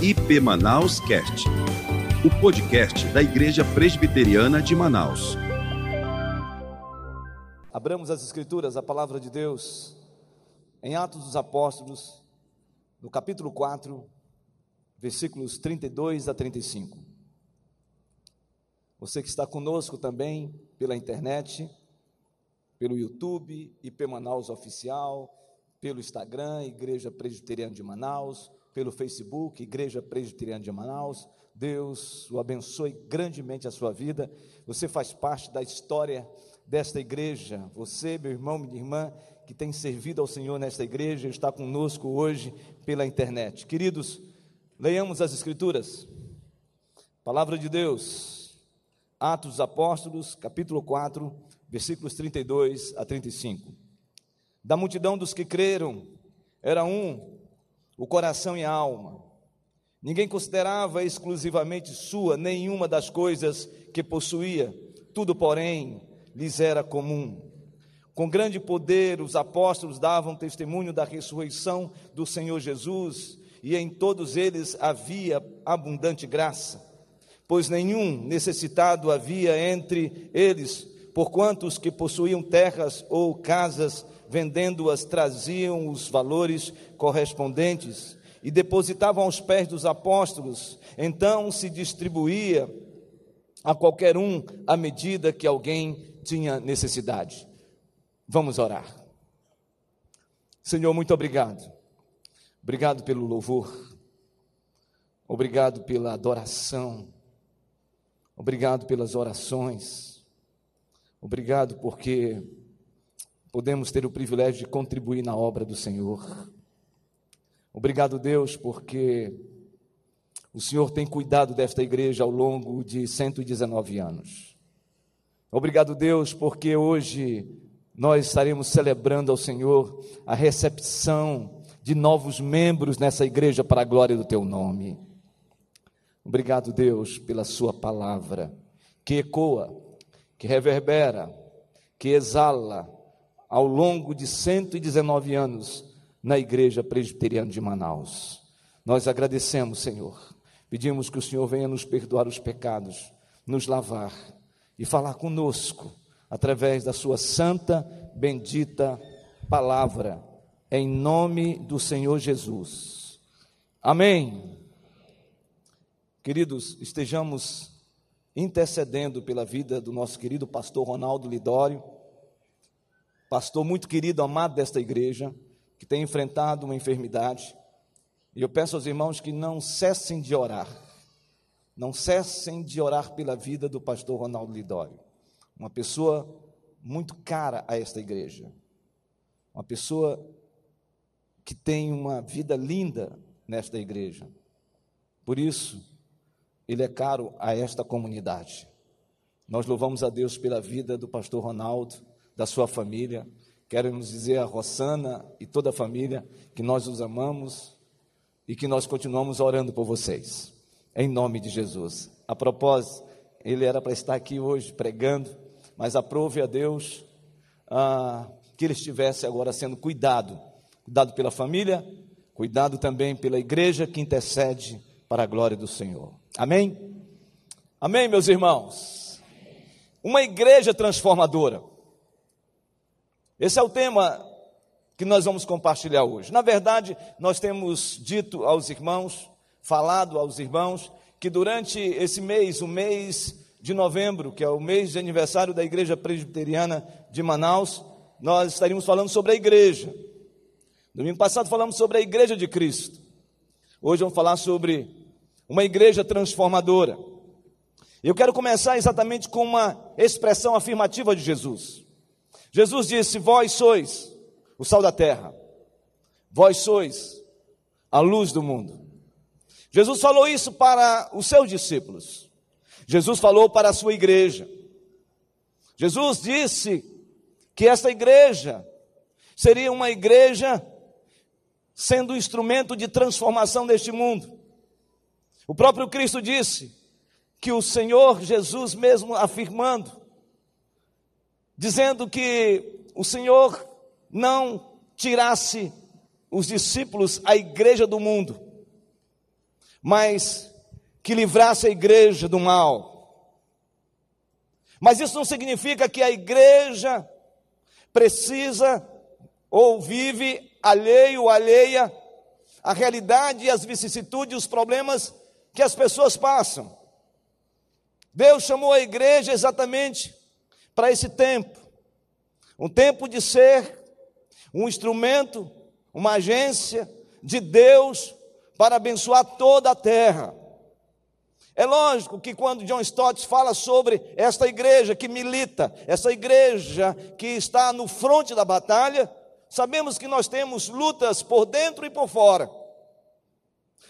IP Manaus Cast, o podcast da Igreja Presbiteriana de Manaus. Abramos as Escrituras, a palavra de Deus, em Atos dos Apóstolos, no capítulo 4, versículos 32 a 35. Você que está conosco também pela internet, pelo YouTube, IP Manaus Oficial, pelo Instagram, Igreja Presbiteriana de Manaus, pelo Facebook, Igreja Presbiteriana de Manaus. Deus o abençoe grandemente a sua vida. Você faz parte da história desta igreja. Você, meu irmão, minha irmã, que tem servido ao Senhor nesta igreja, está conosco hoje pela internet. Queridos, leiamos as Escrituras. Palavra de Deus, Atos dos Apóstolos, capítulo 4, versículos 32 a 35. Da multidão dos que creram, era um, o coração e a alma. Ninguém considerava exclusivamente sua nenhuma das coisas que possuía, tudo, porém, lhes era comum. Com grande poder, os apóstolos davam testemunho da ressurreição do Senhor Jesus, e em todos eles havia abundante graça, pois nenhum necessitado havia entre eles, porquanto os que possuíam terras ou casas vendendo-as, traziam os valores correspondentes e depositavam aos pés dos apóstolos. Então se distribuía a qualquer um à medida que alguém tinha necessidade. Vamos orar. Senhor, muito obrigado. Obrigado pelo louvor. Obrigado pela adoração. Obrigado pelas orações. Obrigado porque podemos ter o privilégio de contribuir na obra do Senhor. Obrigado, Deus, porque o Senhor tem cuidado desta igreja ao longo de 119 anos. Obrigado, Deus, porque hoje nós estaremos celebrando ao Senhor a recepção de novos membros nessa igreja para a glória do teu nome. Obrigado, Deus, pela Sua palavra, que ecoa, que reverbera, que exala ao longo de 119 anos na Igreja Presbiteriana de Manaus. Nós agradecemos, Senhor. Pedimos que o Senhor venha nos perdoar os pecados, nos lavar e falar conosco através da Sua santa, bendita palavra, em nome do Senhor Jesus. Amém. Queridos, estejamos intercedendo pela vida do nosso querido pastor Ronaldo Lidório pastor muito querido, amado desta igreja, que tem enfrentado uma enfermidade. E eu peço aos irmãos que não cessem de orar, não cessem de orar pela vida do pastor Ronaldo Lidório, uma pessoa muito cara a esta igreja, uma pessoa que tem uma vida linda nesta igreja. Por isso, ele é caro a esta comunidade. Nós louvamos a Deus pela vida do pastor Ronaldo da sua família. Quero nos dizer a Rossana e toda a família que nós os amamos e que nós continuamos orando por vocês, em nome de Jesus. A propósito, ele era para estar aqui hoje pregando, mas aprove a Deus ah, que ele estivesse agora sendo cuidado cuidado pela família, cuidado também pela igreja que intercede para a glória do Senhor. Amém? Amém, meus irmãos? Uma igreja transformadora. Esse é o tema que nós vamos compartilhar hoje. Na verdade, nós temos dito aos irmãos, falado aos irmãos, que durante esse mês, o mês de novembro, que é o mês de aniversário da Igreja Presbiteriana de Manaus, nós estaríamos falando sobre a igreja. Domingo passado falamos sobre a igreja de Cristo. Hoje vamos falar sobre uma igreja transformadora. Eu quero começar exatamente com uma expressão afirmativa de Jesus. Jesus disse: Vós sois o sal da terra, vós sois a luz do mundo. Jesus falou isso para os seus discípulos, Jesus falou para a sua igreja. Jesus disse que essa igreja seria uma igreja sendo um instrumento de transformação deste mundo. O próprio Cristo disse que o Senhor Jesus mesmo afirmando dizendo que o Senhor não tirasse os discípulos, a igreja do mundo, mas que livrasse a igreja do mal. Mas isso não significa que a igreja precisa ou vive alheio alheia à realidade, as vicissitudes, os problemas que as pessoas passam. Deus chamou a igreja exatamente para esse tempo um tempo de ser um instrumento, uma agência de Deus para abençoar toda a terra. É lógico que quando John Stott fala sobre esta igreja que milita, essa igreja que está no fronte da batalha, sabemos que nós temos lutas por dentro e por fora.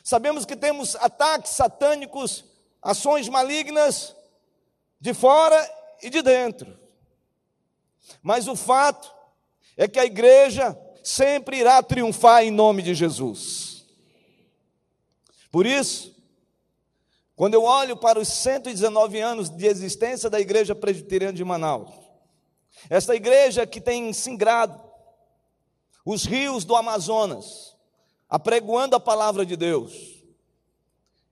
Sabemos que temos ataques satânicos, ações malignas de fora e de dentro. Mas o fato é que a igreja sempre irá triunfar em nome de Jesus. Por isso, quando eu olho para os 119 anos de existência da Igreja Presbiteriana de Manaus, esta igreja que tem singrado os rios do Amazonas, apregoando a palavra de Deus,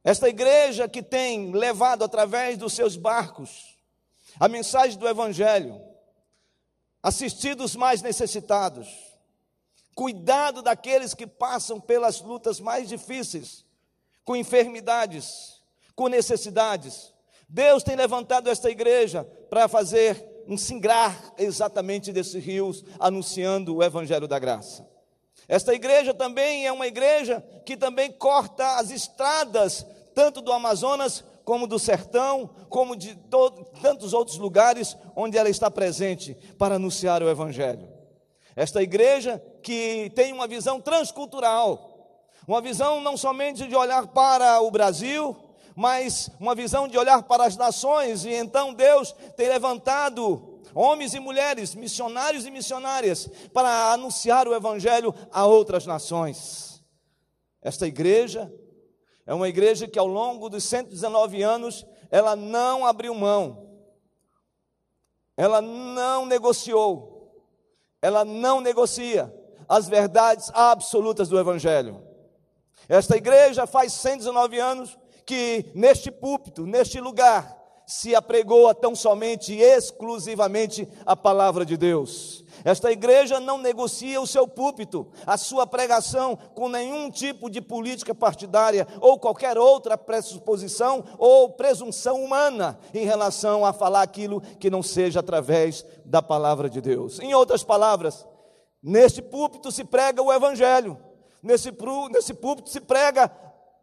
esta igreja que tem levado através dos seus barcos a mensagem do Evangelho, assistido os mais necessitados, cuidado daqueles que passam pelas lutas mais difíceis, com enfermidades, com necessidades. Deus tem levantado esta igreja para fazer um singrar exatamente desses rios, anunciando o evangelho da graça. Esta igreja também é uma igreja que também corta as estradas, tanto do Amazonas como do sertão, como de tantos outros lugares onde ela está presente para anunciar o evangelho. Esta igreja que tem uma visão transcultural, uma visão não somente de olhar para o Brasil, mas uma visão de olhar para as nações, e então Deus tem levantado homens e mulheres, missionários e missionárias, para anunciar o Evangelho a outras nações. Esta igreja é uma igreja que ao longo dos 119 anos, ela não abriu mão, ela não negociou, ela não negocia as verdades absolutas do Evangelho. Esta igreja faz 119 anos que neste púlpito, neste lugar, se apregou a tão somente e exclusivamente a palavra de Deus. Esta igreja não negocia o seu púlpito, a sua pregação com nenhum tipo de política partidária ou qualquer outra pressuposição ou presunção humana em relação a falar aquilo que não seja através da palavra de Deus. Em outras palavras, neste púlpito se prega o evangelho. Nesse, nesse púlpito se prega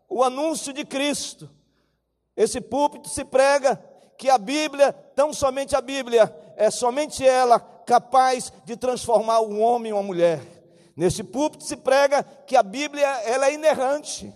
o anúncio de Cristo. Esse púlpito se prega que a Bíblia, tão somente a Bíblia, é somente ela capaz de transformar um homem em uma mulher. Nesse púlpito se prega que a Bíblia ela é inerrante.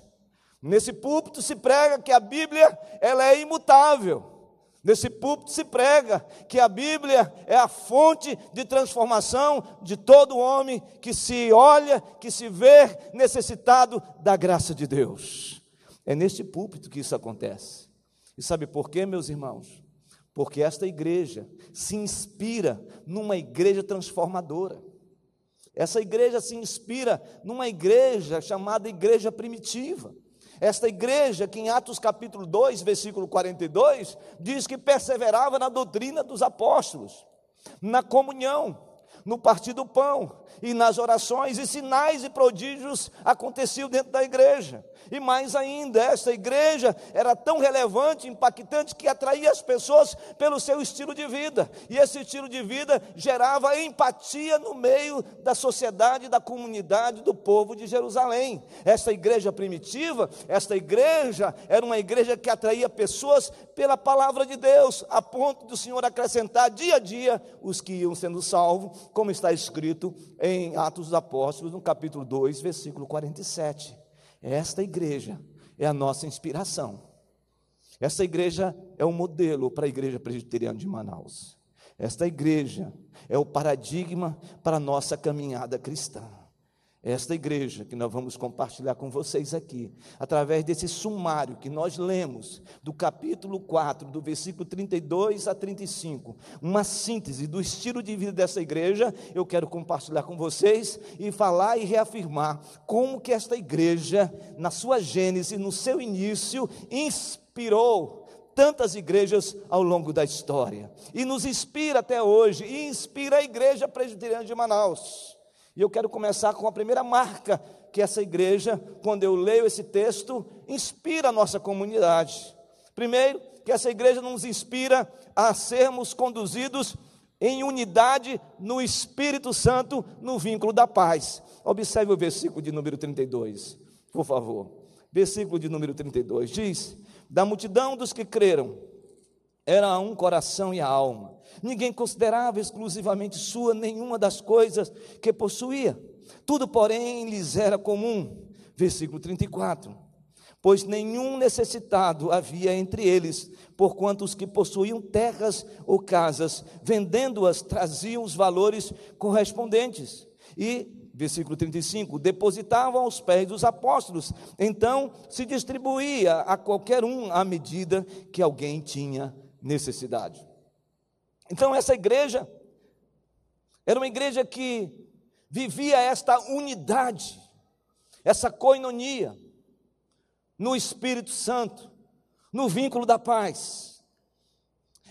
Nesse púlpito se prega que a Bíblia ela é imutável. Nesse púlpito se prega que a Bíblia é a fonte de transformação de todo homem que se olha, que se vê necessitado da graça de Deus. É neste púlpito que isso acontece. E sabe por quê, meus irmãos? Porque esta igreja se inspira numa igreja transformadora. Essa igreja se inspira numa igreja chamada igreja primitiva. Esta igreja, que em Atos capítulo 2, versículo 42, diz que perseverava na doutrina dos apóstolos, na comunhão, no partir do pão e nas orações, e sinais e prodígios aconteciam dentro da igreja. E mais ainda, essa igreja era tão relevante, impactante, que atraía as pessoas pelo seu estilo de vida. E esse estilo de vida gerava empatia no meio da sociedade, da comunidade, do povo de Jerusalém. Essa igreja primitiva, esta igreja era uma igreja que atraía pessoas pela palavra de Deus, a ponto do Senhor acrescentar dia a dia os que iam sendo salvos, como está escrito em Atos dos Apóstolos, no capítulo 2, versículo 47. Esta igreja é a nossa inspiração. Esta igreja é o um modelo para a igreja presbiteriana de Manaus. Esta igreja é o paradigma para a nossa caminhada cristã. Esta igreja que nós vamos compartilhar com vocês aqui, através desse sumário que nós lemos, do capítulo 4, do versículo 32 a 35, uma síntese do estilo de vida dessa igreja, eu quero compartilhar com vocês e falar e reafirmar como que esta igreja, na sua gênese, no seu início, inspirou tantas igrejas ao longo da história e nos inspira até hoje e inspira a igreja presbiteriana de Manaus. E eu quero começar com a primeira marca que essa igreja, quando eu leio esse texto, inspira a nossa comunidade. Primeiro, que essa igreja nos inspira a sermos conduzidos em unidade no Espírito Santo, no vínculo da paz. Observe o versículo de número 32, por favor. Versículo de número 32 diz: Da multidão dos que creram, era um coração e a alma. Ninguém considerava exclusivamente sua nenhuma das coisas que possuía. Tudo, porém, lhes era comum. Versículo 34. Pois nenhum necessitado havia entre eles, porquanto os que possuíam terras ou casas, vendendo-as, traziam os valores correspondentes. E versículo 35, depositavam aos pés dos apóstolos. Então se distribuía a qualquer um à medida que alguém tinha necessidade. Então, essa igreja era uma igreja que vivia esta unidade, essa coinonia no Espírito Santo, no vínculo da paz.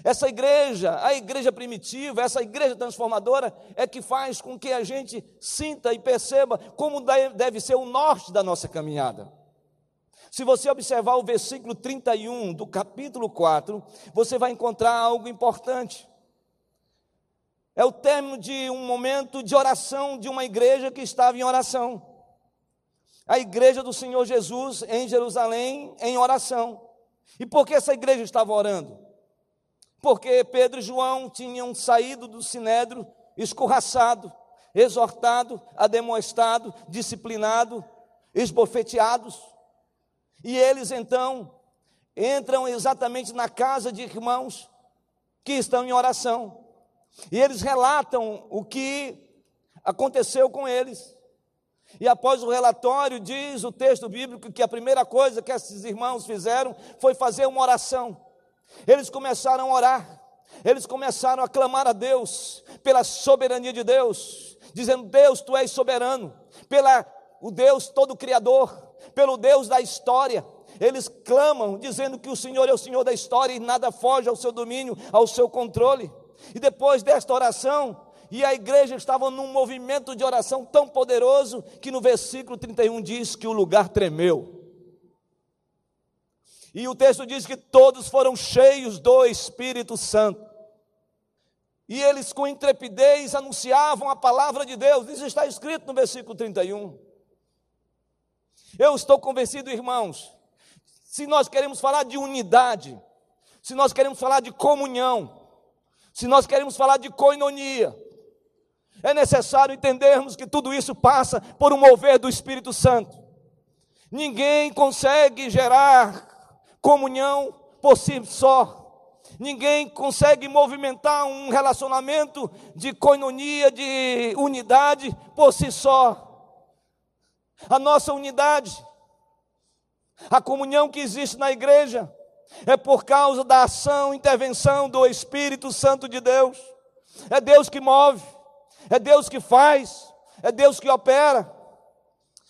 Essa igreja, a igreja primitiva, essa igreja transformadora, é que faz com que a gente sinta e perceba como deve ser o norte da nossa caminhada. Se você observar o versículo 31 do capítulo 4, você vai encontrar algo importante. É o término de um momento de oração de uma igreja que estava em oração. A igreja do Senhor Jesus em Jerusalém em oração. E por que essa igreja estava orando? Porque Pedro e João tinham saído do sinédrio escorraçado, exortado, ademoestado, disciplinado, esbofeteados. E eles então entram exatamente na casa de irmãos que estão em oração. E eles relatam o que aconteceu com eles. E após o relatório, diz o texto bíblico que a primeira coisa que esses irmãos fizeram foi fazer uma oração. Eles começaram a orar, eles começaram a clamar a Deus pela soberania de Deus, dizendo: Deus, tu és soberano, pela o Deus todo criador, pelo Deus da história. Eles clamam, dizendo que o Senhor é o Senhor da história e nada foge ao seu domínio, ao seu controle. E depois desta oração, e a igreja estava num movimento de oração tão poderoso que no versículo 31 diz que o lugar tremeu. E o texto diz que todos foram cheios do Espírito Santo. E eles com intrepidez anunciavam a palavra de Deus. Isso está escrito no versículo 31. Eu estou convencido, irmãos, se nós queremos falar de unidade, se nós queremos falar de comunhão, se nós queremos falar de coinonia, é necessário entendermos que tudo isso passa por um mover do Espírito Santo. Ninguém consegue gerar comunhão por si só. Ninguém consegue movimentar um relacionamento de coinonia, de unidade por si só a nossa unidade, a comunhão que existe na igreja, é por causa da ação, intervenção do Espírito Santo de Deus. É Deus que move, é Deus que faz, é Deus que opera.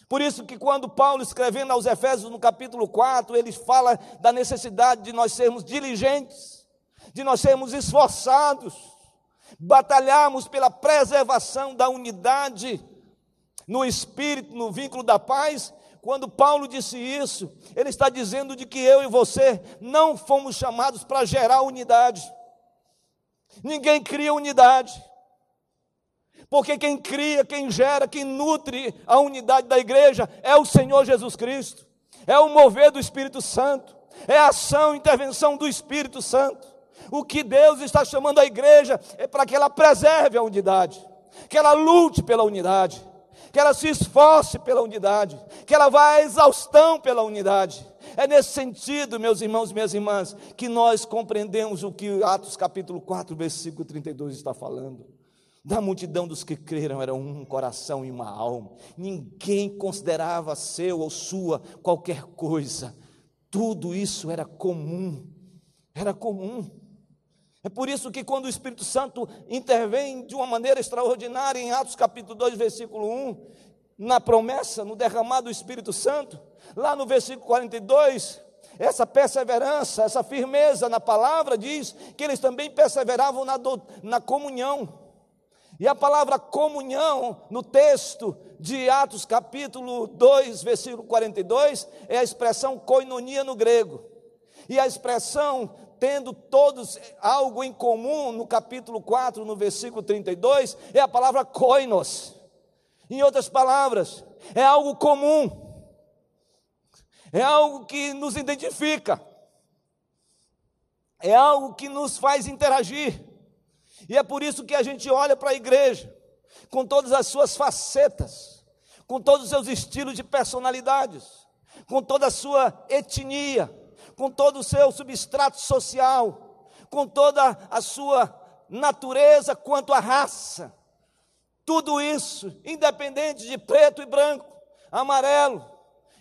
Por isso que quando Paulo escrevendo aos Efésios no capítulo 4, ele fala da necessidade de nós sermos diligentes, de nós sermos esforçados, batalharmos pela preservação da unidade no espírito, no vínculo da paz, quando Paulo disse isso, ele está dizendo de que eu e você não fomos chamados para gerar unidade. Ninguém cria unidade. Porque quem cria, quem gera, quem nutre a unidade da igreja é o Senhor Jesus Cristo. É o mover do Espírito Santo. É a ação, intervenção do Espírito Santo. O que Deus está chamando a igreja é para que ela preserve a unidade, que ela lute pela unidade que ela se esforce pela unidade, que ela vá à exaustão pela unidade. É nesse sentido, meus irmãos minhas irmãs, que nós compreendemos o que Atos capítulo 4, versículo 32 está falando. Da multidão dos que creram era um coração e uma alma. Ninguém considerava seu ou sua qualquer coisa. Tudo isso era comum. Era comum. É por isso que quando o Espírito Santo intervém de uma maneira extraordinária em Atos capítulo 2, versículo 1, na promessa, no derramar do Espírito Santo, lá no versículo 42, essa perseverança, essa firmeza na palavra diz que eles também perseveravam na, do, na comunhão. E a palavra comunhão no texto de Atos capítulo 2, versículo 42, é a expressão koinonia no grego. E a expressão tendo todos algo em comum, no capítulo 4, no versículo 32, é a palavra koinos. Em outras palavras, é algo comum, é algo que nos identifica, é algo que nos faz interagir, e é por isso que a gente olha para a igreja, com todas as suas facetas, com todos os seus estilos de personalidades, com toda a sua etnia, com todo o seu substrato social, com toda a sua natureza quanto à raça. Tudo isso, independente de preto e branco, amarelo,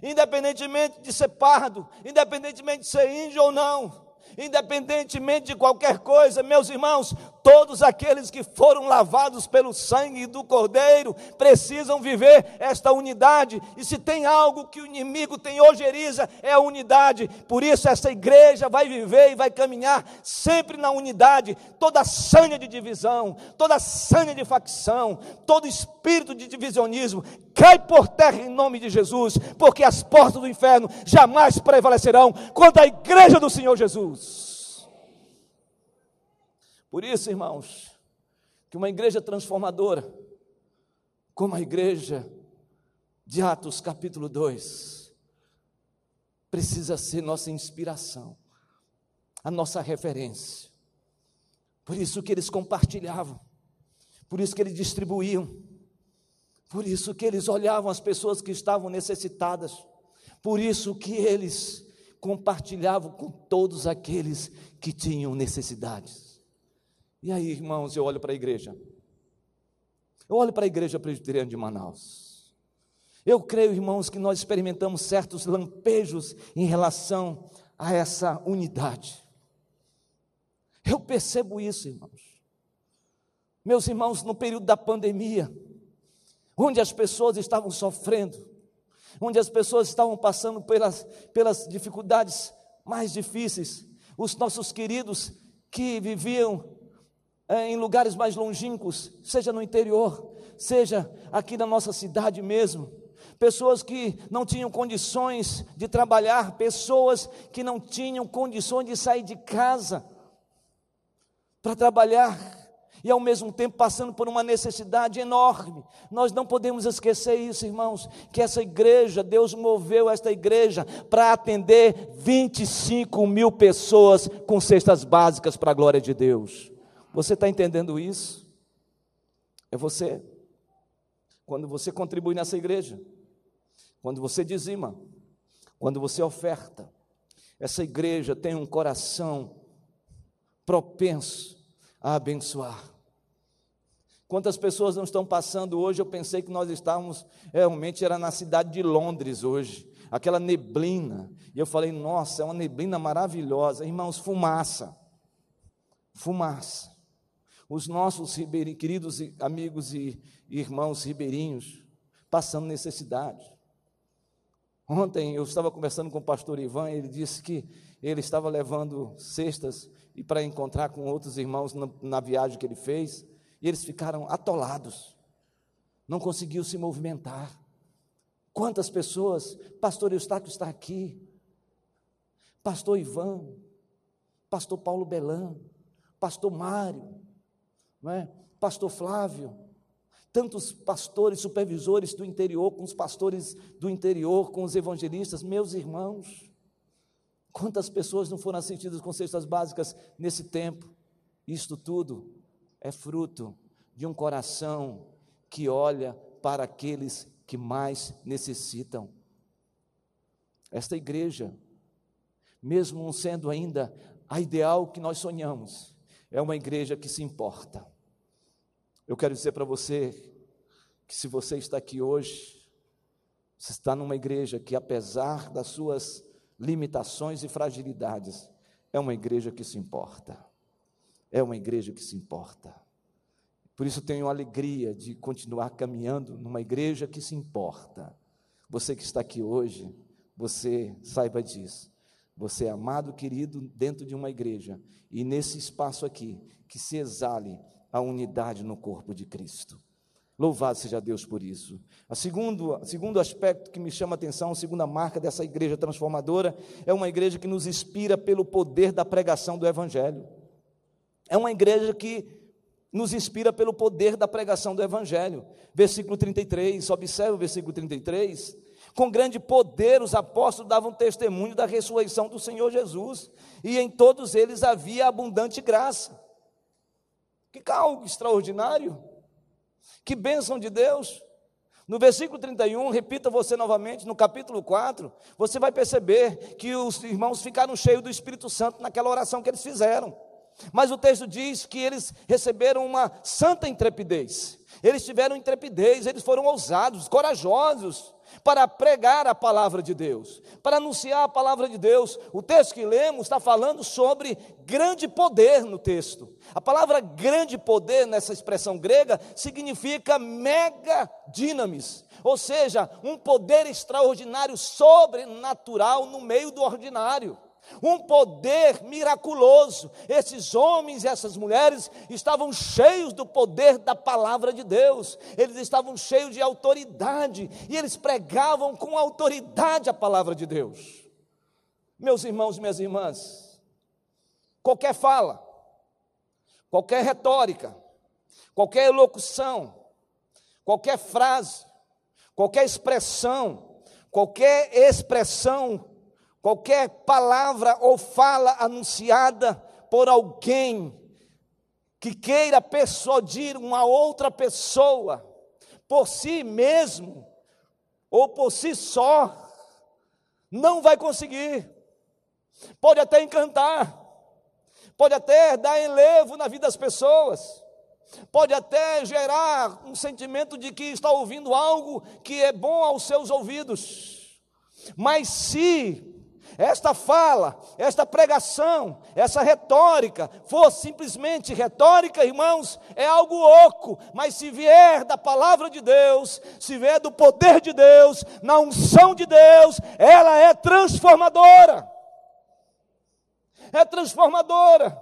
independentemente de ser pardo, independentemente de ser índio ou não, independentemente de qualquer coisa, meus irmãos, todos aqueles que foram lavados pelo sangue do Cordeiro precisam viver esta unidade. E se tem algo que o inimigo tem ojeriza, é a unidade. Por isso, essa igreja vai viver e vai caminhar sempre na unidade. Toda sanha de divisão, toda sanha de facção, todo espírito de divisionismo cai por terra em nome de Jesus, porque as portas do inferno jamais prevalecerão contra a igreja do Senhor Jesus. Por isso, irmãos, que uma igreja transformadora, como a igreja de Atos capítulo 2, precisa ser nossa inspiração, a nossa referência. Por isso que eles compartilhavam, por isso que eles distribuíam, por isso que eles olhavam as pessoas que estavam necessitadas. Por isso que eles compartilhavam com todos aqueles que tinham necessidades. E aí, irmãos, eu olho para a igreja. Eu olho para a igreja presbiteriana de Manaus. Eu creio, irmãos, que nós experimentamos certos lampejos em relação a essa unidade. Eu percebo isso, irmãos. Meus irmãos, no período da pandemia, onde as pessoas estavam sofrendo, onde as pessoas estavam passando pelas, pelas dificuldades mais difíceis, os nossos queridos que viviam em lugares mais longínquos, seja no interior, seja aqui na nossa cidade mesmo, pessoas que não tinham condições de trabalhar, pessoas que não tinham condições de sair de casa para trabalhar, e ao mesmo tempo passando por uma necessidade enorme. Nós não podemos esquecer isso, irmãos, que essa igreja, Deus moveu esta igreja para atender 25 mil pessoas com cestas básicas para a glória de Deus. Você está entendendo isso? É você. Quando você contribui nessa igreja, quando você dizima, quando você oferta, essa igreja tem um coração propenso a abençoar. Quantas pessoas não estão passando hoje? Eu pensei que nós estávamos, realmente era na cidade de Londres hoje, aquela neblina. E eu falei, nossa, é uma neblina maravilhosa. Irmãos, fumaça. Fumaça. Os nossos queridos amigos e irmãos ribeirinhos passando necessidade. Ontem eu estava conversando com o pastor Ivan, ele disse que ele estava levando cestas e para encontrar com outros irmãos na, na viagem que ele fez. E eles ficaram atolados, não conseguiu se movimentar. Quantas pessoas, pastor Eustáquio está aqui, pastor Ivan, pastor Paulo Belan, pastor Mário, é? pastor Flávio, tantos pastores, supervisores do interior, com os pastores do interior, com os evangelistas, meus irmãos. Quantas pessoas não foram assistidas com cestas básicas nesse tempo? Isto tudo é fruto de um coração que olha para aqueles que mais necessitam. Esta igreja, mesmo não sendo ainda a ideal que nós sonhamos, é uma igreja que se importa. Eu quero dizer para você que se você está aqui hoje, você está numa igreja que, apesar das suas limitações e fragilidades, é uma igreja que se importa. É uma igreja que se importa. Por isso tenho alegria de continuar caminhando numa igreja que se importa. Você que está aqui hoje, você saiba disso. Você é amado, querido, dentro de uma igreja e nesse espaço aqui, que se exale a unidade no corpo de Cristo. Louvado seja Deus por isso. O segundo, segundo aspecto que me chama a atenção, a segunda marca dessa igreja transformadora, é uma igreja que nos inspira pelo poder da pregação do Evangelho. É uma igreja que nos inspira pelo poder da pregação do Evangelho. Versículo 33, observe o versículo 33. Com grande poder os apóstolos davam testemunho da ressurreição do Senhor Jesus, e em todos eles havia abundante graça. Que algo extraordinário! Que bênção de Deus! No versículo 31, repita você novamente, no capítulo 4, você vai perceber que os irmãos ficaram cheios do Espírito Santo naquela oração que eles fizeram. Mas o texto diz que eles receberam uma santa intrepidez. Eles tiveram intrepidez, eles foram ousados, corajosos para pregar a palavra de Deus, para anunciar a palavra de Deus. O texto que lemos está falando sobre grande poder no texto. A palavra grande poder nessa expressão grega significa mega dinamis, ou seja, um poder extraordinário, sobrenatural no meio do ordinário um poder miraculoso. Esses homens e essas mulheres estavam cheios do poder da palavra de Deus, eles estavam cheios de autoridade e eles pregavam com autoridade a palavra de Deus. Meus irmãos e minhas irmãs, qualquer fala, qualquer retórica, qualquer elocução, qualquer frase, qualquer expressão, qualquer expressão qualquer palavra ou fala anunciada por alguém que queira persuadir uma outra pessoa por si mesmo ou por si só, não vai conseguir. Pode até encantar, pode até dar enlevo na vida das pessoas, pode até gerar um sentimento de que está ouvindo algo que é bom aos seus ouvidos, mas se esta fala, esta pregação, essa retórica, for simplesmente retórica, irmãos, é algo oco, mas se vier da palavra de Deus, se vier do poder de Deus, na unção de Deus, ela é transformadora. É transformadora.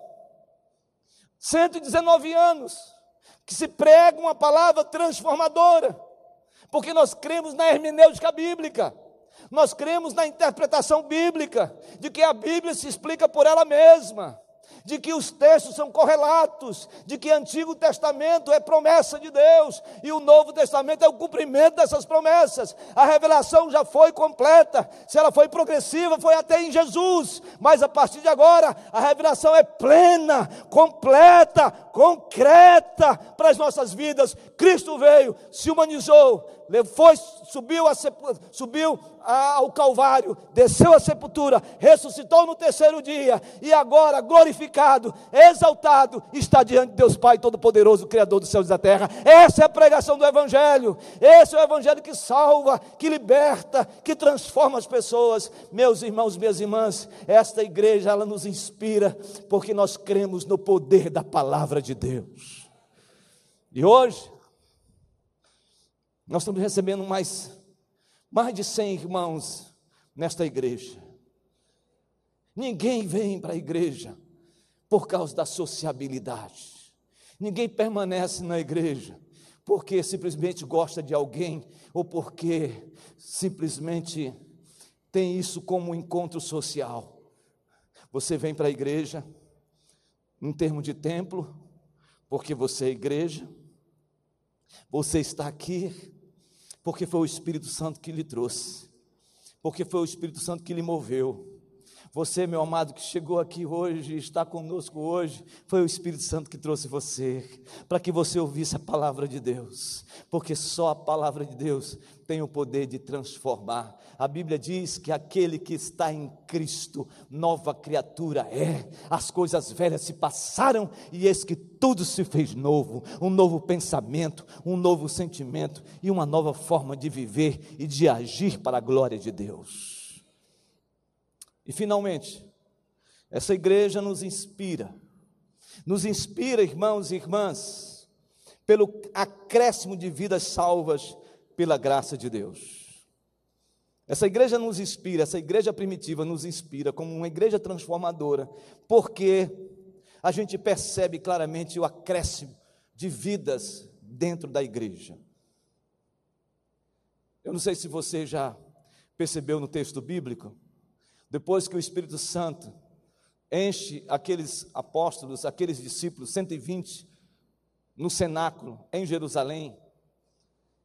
119 anos que se prega uma palavra transformadora, porque nós cremos na hermenêutica bíblica. Nós cremos na interpretação bíblica, de que a Bíblia se explica por ela mesma, de que os textos são correlatos, de que o Antigo Testamento é promessa de Deus e o Novo Testamento é o cumprimento dessas promessas. A revelação já foi completa, se ela foi progressiva, foi até em Jesus, mas a partir de agora a revelação é plena, completa, concreta para as nossas vidas. Cristo veio, se humanizou, foi, subiu, a, subiu ao Calvário, desceu à sepultura, ressuscitou no terceiro dia e agora, glorificado, exaltado, está diante de Deus Pai Todo-Poderoso, Criador dos céus e da terra. Essa é a pregação do Evangelho. Esse é o Evangelho que salva, que liberta, que transforma as pessoas. Meus irmãos, minhas irmãs, esta igreja ela nos inspira porque nós cremos no poder da palavra de Deus. E hoje nós estamos recebendo mais mais de 100 irmãos nesta igreja. Ninguém vem para a igreja por causa da sociabilidade. Ninguém permanece na igreja porque simplesmente gosta de alguém ou porque simplesmente tem isso como um encontro social. Você vem para a igreja em termos de templo, porque você é igreja. Você está aqui porque foi o Espírito Santo que lhe trouxe, porque foi o Espírito Santo que lhe moveu. Você, meu amado, que chegou aqui hoje, está conosco hoje, foi o Espírito Santo que trouxe você, para que você ouvisse a palavra de Deus, porque só a palavra de Deus tem o poder de transformar. A Bíblia diz que aquele que está em Cristo, nova criatura é. As coisas velhas se passaram e eis que tudo se fez novo, um novo pensamento, um novo sentimento e uma nova forma de viver e de agir para a glória de Deus. E finalmente, essa igreja nos inspira, nos inspira, irmãos e irmãs, pelo acréscimo de vidas salvas pela graça de Deus. Essa igreja nos inspira, essa igreja primitiva nos inspira como uma igreja transformadora, porque a gente percebe claramente o acréscimo de vidas dentro da igreja. Eu não sei se você já percebeu no texto bíblico, depois que o Espírito Santo enche aqueles apóstolos, aqueles discípulos, 120, no cenáculo em Jerusalém,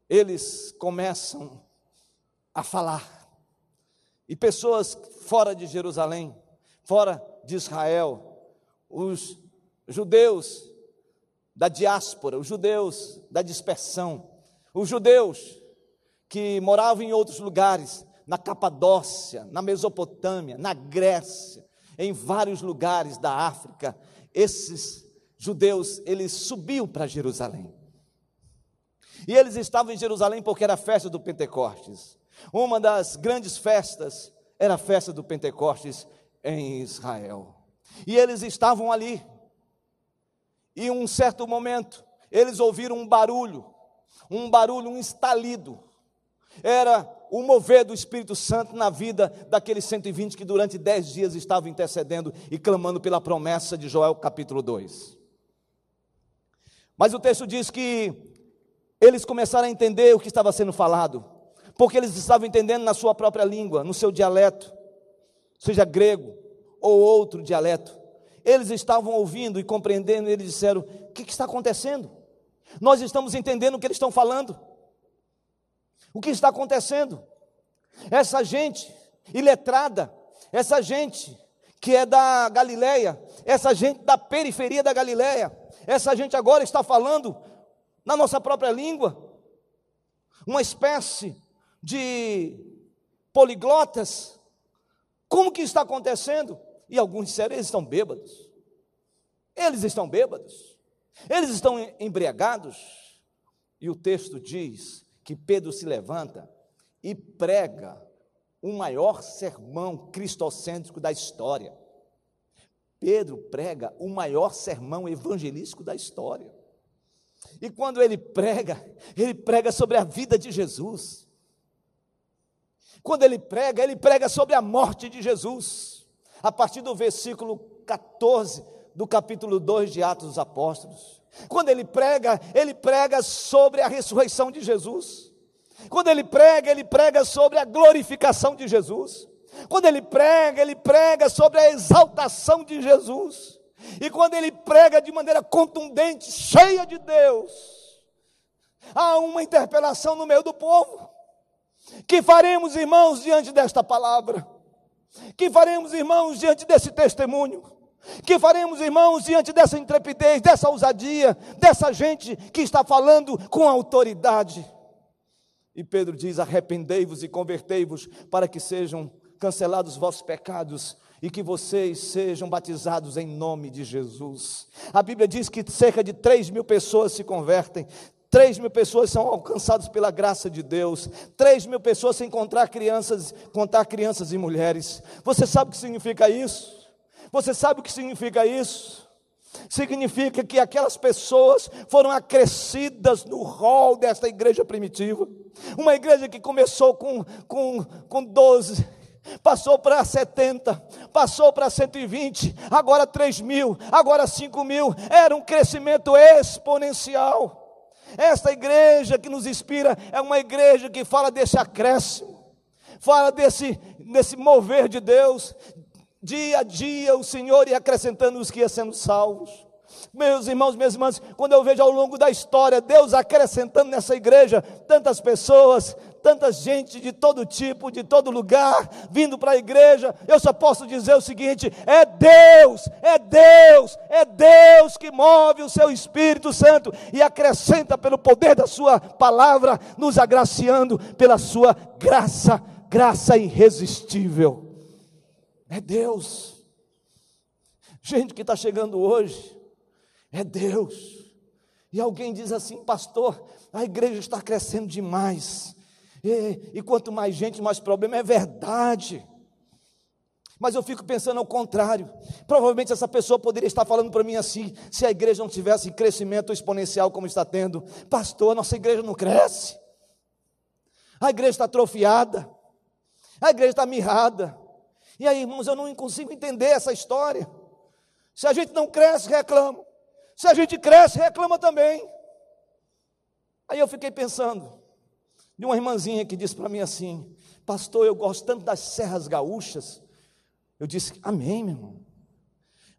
eles começam a falar. E pessoas fora de Jerusalém, fora de Israel, os judeus da diáspora, os judeus da dispersão, os judeus que moravam em outros lugares, na Capadócia, na Mesopotâmia, na Grécia, em vários lugares da África, esses judeus, eles subiam para Jerusalém. E eles estavam em Jerusalém porque era a festa do Pentecostes. Uma das grandes festas era a festa do Pentecostes em Israel. E eles estavam ali. E um certo momento, eles ouviram um barulho, um barulho, um estalido. Era o mover do Espírito Santo na vida daqueles 120 que durante dez dias estavam intercedendo e clamando pela promessa de Joel capítulo 2. Mas o texto diz que eles começaram a entender o que estava sendo falado, porque eles estavam entendendo na sua própria língua, no seu dialeto, seja grego ou outro dialeto. Eles estavam ouvindo e compreendendo, e eles disseram: O que, que está acontecendo? Nós estamos entendendo o que eles estão falando. O que está acontecendo? Essa gente iletrada, essa gente que é da Galileia, essa gente da periferia da Galileia, essa gente agora está falando na nossa própria língua, uma espécie de poliglotas. Como que está acontecendo? E alguns disseram: eles estão bêbados. Eles estão bêbados. Eles estão embriagados. E o texto diz que Pedro se levanta e prega o maior sermão cristocêntrico da história. Pedro prega o maior sermão evangelístico da história. E quando ele prega, ele prega sobre a vida de Jesus. Quando ele prega, ele prega sobre a morte de Jesus. A partir do versículo 14 do capítulo 2 de Atos dos Apóstolos. Quando ele prega, ele prega sobre a ressurreição de Jesus. Quando ele prega, ele prega sobre a glorificação de Jesus. Quando ele prega, ele prega sobre a exaltação de Jesus. E quando ele prega de maneira contundente, cheia de Deus, há uma interpelação no meio do povo. Que faremos, irmãos, diante desta palavra? Que faremos, irmãos, diante desse testemunho? Que faremos, irmãos, diante dessa intrepidez, dessa ousadia, dessa gente que está falando com autoridade? E Pedro diz: Arrependei-vos e convertei-vos, para que sejam cancelados os vossos pecados e que vocês sejam batizados em nome de Jesus. A Bíblia diz que cerca de 3 mil pessoas se convertem. 3 mil pessoas são alcançadas pela graça de Deus. 3 mil pessoas sem encontrar crianças, contar crianças e mulheres. Você sabe o que significa isso? Você sabe o que significa isso? Significa que aquelas pessoas foram acrescidas no rol desta igreja primitiva. Uma igreja que começou com, com, com 12, passou para 70, passou para 120, agora 3 mil, agora 5 mil. Era um crescimento exponencial. Esta igreja que nos inspira é uma igreja que fala desse acréscimo, fala desse, desse mover de Deus, Dia a dia o Senhor ia acrescentando os que iam sendo salvos. Meus irmãos, minhas irmãs, quando eu vejo ao longo da história Deus acrescentando nessa igreja tantas pessoas, tanta gente de todo tipo, de todo lugar, vindo para a igreja, eu só posso dizer o seguinte: é Deus, é Deus, é Deus que move o seu Espírito Santo e acrescenta pelo poder da Sua palavra, nos agraciando pela Sua graça, graça irresistível. É Deus. Gente que está chegando hoje, é Deus. E alguém diz assim, pastor, a igreja está crescendo demais. E, e quanto mais gente, mais problema. É verdade. Mas eu fico pensando ao contrário. Provavelmente essa pessoa poderia estar falando para mim assim: se a igreja não tivesse crescimento exponencial como está tendo, pastor, nossa igreja não cresce. A igreja está atrofiada. A igreja está mirrada. E aí, irmãos, eu não consigo entender essa história. Se a gente não cresce, reclama. Se a gente cresce, reclama também. Aí eu fiquei pensando, de uma irmãzinha que disse para mim assim: Pastor, eu gosto tanto das serras gaúchas. Eu disse: Amém, meu irmão.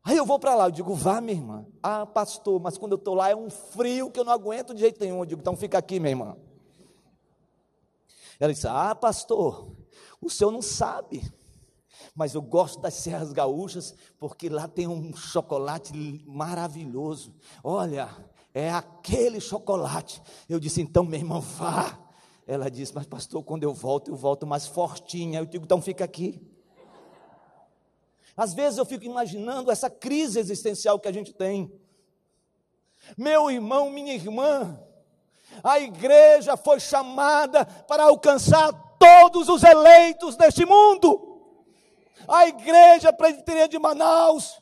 Aí eu vou para lá, eu digo: Vá, minha irmã. Ah, pastor, mas quando eu estou lá é um frio que eu não aguento de jeito nenhum. Eu digo: Então fica aqui, minha irmã. Ela disse: Ah, pastor, o senhor não sabe mas eu gosto das Serras Gaúchas porque lá tem um chocolate maravilhoso. Olha, é aquele chocolate. Eu disse, então, minha irmã, vá. Ela disse, mas pastor, quando eu volto, eu volto mais fortinha. Eu digo, então fica aqui. Às vezes eu fico imaginando essa crise existencial que a gente tem. Meu irmão, minha irmã, a igreja foi chamada para alcançar todos os eleitos deste mundo. A igreja presbiteriana de Manaus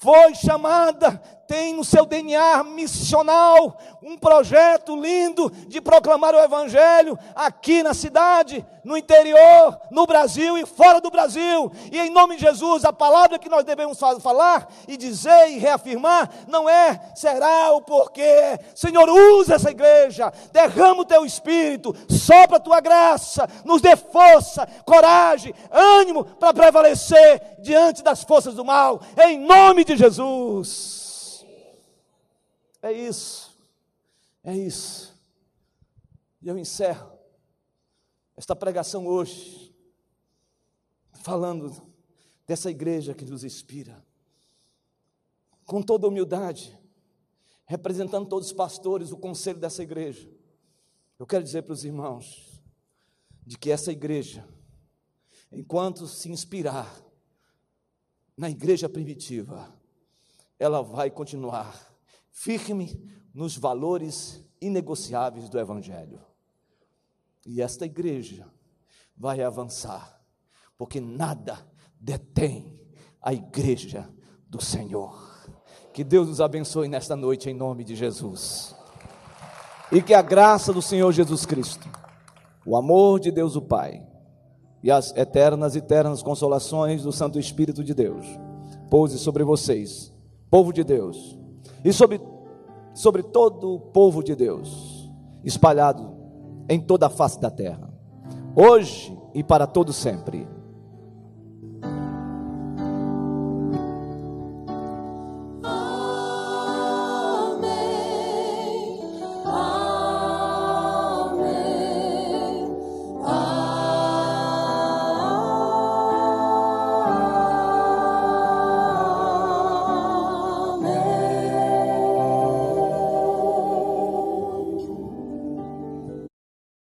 foi chamada tem no seu DNA missional um projeto lindo de proclamar o Evangelho aqui na cidade, no interior, no Brasil e fora do Brasil. E em nome de Jesus, a palavra que nós devemos falar e dizer e reafirmar não é será o porquê. Senhor, usa essa igreja, derrama o teu espírito, sopra a tua graça, nos dê força, coragem, ânimo para prevalecer diante das forças do mal. Em nome de Jesus. É isso. É isso. E eu encerro esta pregação hoje, falando dessa igreja que nos inspira, com toda humildade, representando todos os pastores, o conselho dessa igreja. Eu quero dizer para os irmãos de que essa igreja, enquanto se inspirar na igreja primitiva, ela vai continuar firme nos valores inegociáveis do Evangelho. E esta igreja vai avançar, porque nada detém a igreja do Senhor. Que Deus nos abençoe nesta noite em nome de Jesus. E que a graça do Senhor Jesus Cristo, o amor de Deus o Pai e as eternas e eternas consolações do Santo Espírito de Deus pouse sobre vocês, povo de Deus e sobre, sobre todo o povo de Deus, espalhado em toda a face da terra, hoje e para todo sempre.